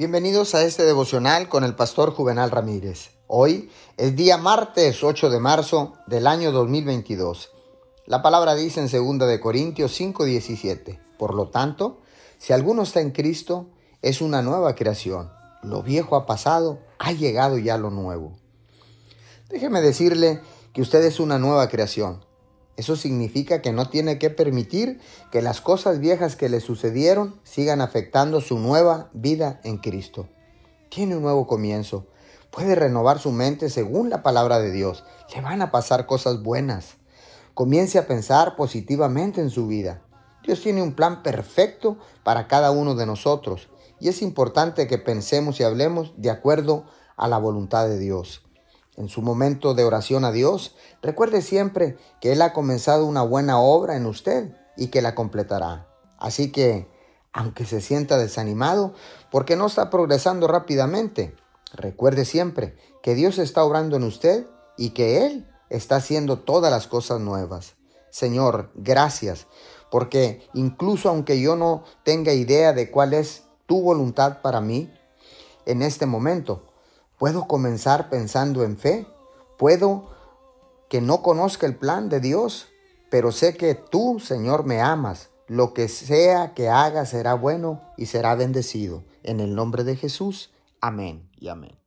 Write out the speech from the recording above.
Bienvenidos a este devocional con el pastor Juvenal Ramírez. Hoy es día martes 8 de marzo del año 2022. La palabra dice en 2 de Corintios 5:17. Por lo tanto, si alguno está en Cristo, es una nueva creación. Lo viejo ha pasado, ha llegado ya lo nuevo. Déjeme decirle que usted es una nueva creación. Eso significa que no tiene que permitir que las cosas viejas que le sucedieron sigan afectando su nueva vida en Cristo. Tiene un nuevo comienzo. Puede renovar su mente según la palabra de Dios. Le van a pasar cosas buenas. Comience a pensar positivamente en su vida. Dios tiene un plan perfecto para cada uno de nosotros y es importante que pensemos y hablemos de acuerdo a la voluntad de Dios en su momento de oración a Dios, recuerde siempre que Él ha comenzado una buena obra en usted y que la completará. Así que, aunque se sienta desanimado porque no está progresando rápidamente, recuerde siempre que Dios está obrando en usted y que Él está haciendo todas las cosas nuevas. Señor, gracias, porque incluso aunque yo no tenga idea de cuál es tu voluntad para mí, en este momento Puedo comenzar pensando en fe. Puedo que no conozca el plan de Dios, pero sé que tú, Señor, me amas. Lo que sea que haga será bueno y será bendecido. En el nombre de Jesús. Amén y amén.